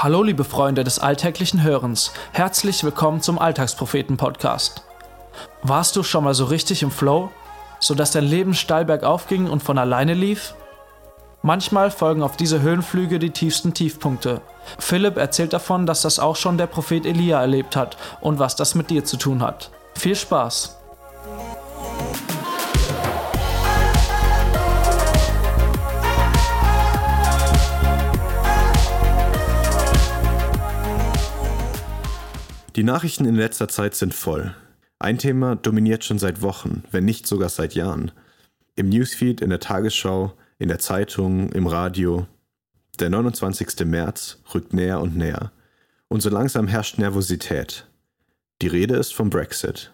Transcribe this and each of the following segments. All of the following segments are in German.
Hallo liebe Freunde des alltäglichen Hörens, herzlich willkommen zum Alltagspropheten-Podcast. Warst du schon mal so richtig im Flow, sodass dein Leben steil bergauf ging und von alleine lief? Manchmal folgen auf diese Höhenflüge die tiefsten Tiefpunkte. Philipp erzählt davon, dass das auch schon der Prophet Elia erlebt hat und was das mit dir zu tun hat. Viel Spaß! Die Nachrichten in letzter Zeit sind voll. Ein Thema dominiert schon seit Wochen, wenn nicht sogar seit Jahren. Im Newsfeed, in der Tagesschau, in der Zeitung, im Radio. Der 29. März rückt näher und näher. Und so langsam herrscht Nervosität. Die Rede ist vom Brexit.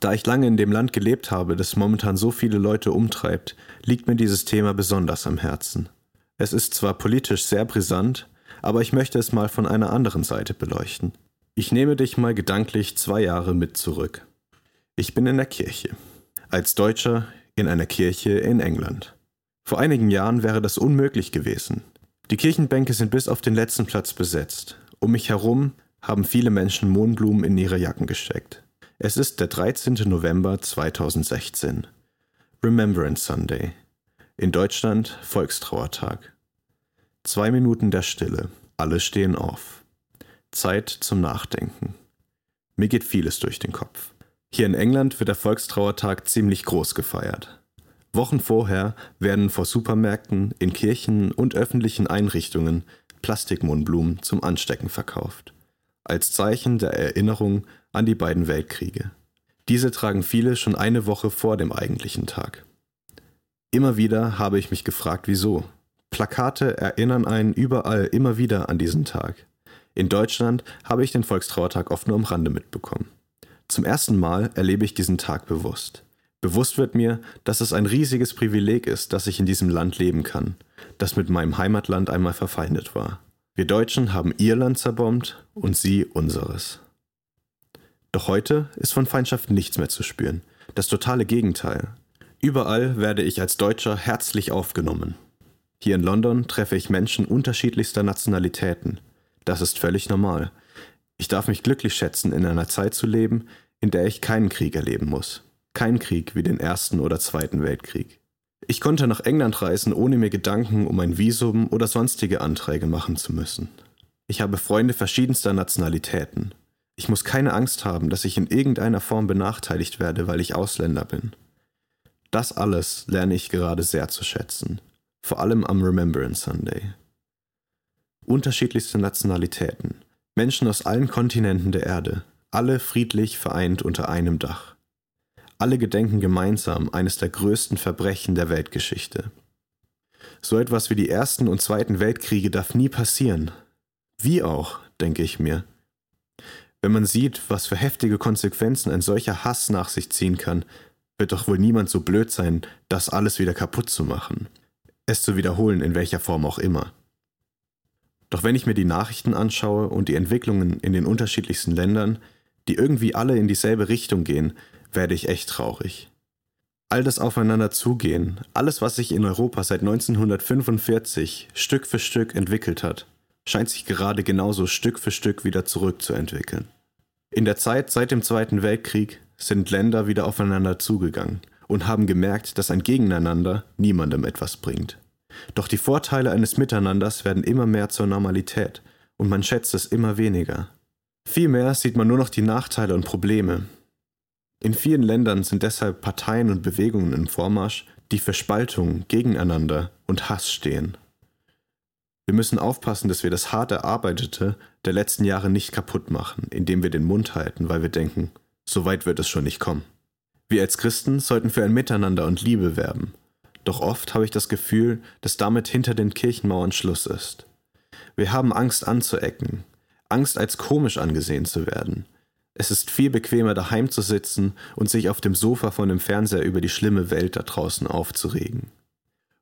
Da ich lange in dem Land gelebt habe, das momentan so viele Leute umtreibt, liegt mir dieses Thema besonders am Herzen. Es ist zwar politisch sehr brisant, aber ich möchte es mal von einer anderen Seite beleuchten. Ich nehme dich mal gedanklich zwei Jahre mit zurück. Ich bin in der Kirche. Als Deutscher in einer Kirche in England. Vor einigen Jahren wäre das unmöglich gewesen. Die Kirchenbänke sind bis auf den letzten Platz besetzt. Um mich herum haben viele Menschen Mohnblumen in ihre Jacken gesteckt. Es ist der 13. November 2016. Remembrance Sunday. In Deutschland Volkstrauertag. Zwei Minuten der Stille. Alle stehen auf. Zeit zum Nachdenken. Mir geht vieles durch den Kopf. Hier in England wird der Volkstrauertag ziemlich groß gefeiert. Wochen vorher werden vor Supermärkten, in Kirchen und öffentlichen Einrichtungen Plastikmohnblumen zum Anstecken verkauft. Als Zeichen der Erinnerung an die beiden Weltkriege. Diese tragen viele schon eine Woche vor dem eigentlichen Tag. Immer wieder habe ich mich gefragt, wieso. Plakate erinnern einen überall immer wieder an diesen Tag. In Deutschland habe ich den Volkstrauertag oft nur am Rande mitbekommen. Zum ersten Mal erlebe ich diesen Tag bewusst. Bewusst wird mir, dass es ein riesiges Privileg ist, dass ich in diesem Land leben kann, das mit meinem Heimatland einmal verfeindet war. Wir Deutschen haben ihr Land zerbombt und sie unseres. Doch heute ist von Feindschaft nichts mehr zu spüren. Das totale Gegenteil. Überall werde ich als Deutscher herzlich aufgenommen. Hier in London treffe ich Menschen unterschiedlichster Nationalitäten, das ist völlig normal. Ich darf mich glücklich schätzen, in einer Zeit zu leben, in der ich keinen Krieg erleben muss. Kein Krieg wie den Ersten oder Zweiten Weltkrieg. Ich konnte nach England reisen, ohne mir Gedanken um ein Visum oder sonstige Anträge machen zu müssen. Ich habe Freunde verschiedenster Nationalitäten. Ich muss keine Angst haben, dass ich in irgendeiner Form benachteiligt werde, weil ich Ausländer bin. Das alles lerne ich gerade sehr zu schätzen, vor allem am Remembrance Sunday unterschiedlichste Nationalitäten, Menschen aus allen Kontinenten der Erde, alle friedlich vereint unter einem Dach. Alle gedenken gemeinsam eines der größten Verbrechen der Weltgeschichte. So etwas wie die Ersten und Zweiten Weltkriege darf nie passieren. Wie auch, denke ich mir. Wenn man sieht, was für heftige Konsequenzen ein solcher Hass nach sich ziehen kann, wird doch wohl niemand so blöd sein, das alles wieder kaputt zu machen. Es zu wiederholen, in welcher Form auch immer. Doch wenn ich mir die Nachrichten anschaue und die Entwicklungen in den unterschiedlichsten Ländern, die irgendwie alle in dieselbe Richtung gehen, werde ich echt traurig. All das Aufeinander zugehen, alles, was sich in Europa seit 1945 Stück für Stück entwickelt hat, scheint sich gerade genauso Stück für Stück wieder zurückzuentwickeln. In der Zeit seit dem Zweiten Weltkrieg sind Länder wieder aufeinander zugegangen und haben gemerkt, dass ein Gegeneinander niemandem etwas bringt. Doch die Vorteile eines Miteinanders werden immer mehr zur Normalität und man schätzt es immer weniger. Vielmehr sieht man nur noch die Nachteile und Probleme. In vielen Ländern sind deshalb Parteien und Bewegungen im Vormarsch, die für Spaltung, Gegeneinander und Hass stehen. Wir müssen aufpassen, dass wir das hart erarbeitete der letzten Jahre nicht kaputt machen, indem wir den Mund halten, weil wir denken, so weit wird es schon nicht kommen. Wir als Christen sollten für ein Miteinander und Liebe werben doch oft habe ich das Gefühl, dass damit hinter den Kirchenmauern Schluss ist. Wir haben Angst anzuecken, Angst als komisch angesehen zu werden. Es ist viel bequemer daheim zu sitzen und sich auf dem Sofa von dem Fernseher über die schlimme Welt da draußen aufzuregen.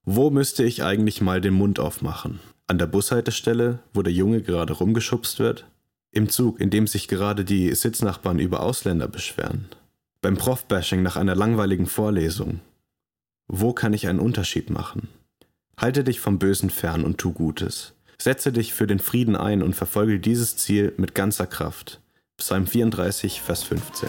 Wo müsste ich eigentlich mal den Mund aufmachen? An der Bushaltestelle, wo der Junge gerade rumgeschubst wird? Im Zug, in dem sich gerade die Sitznachbarn über Ausländer beschweren? Beim Prof-Bashing nach einer langweiligen Vorlesung? Wo kann ich einen Unterschied machen? Halte dich vom Bösen fern und tu Gutes. Setze dich für den Frieden ein und verfolge dieses Ziel mit ganzer Kraft. Psalm 34, Vers 15.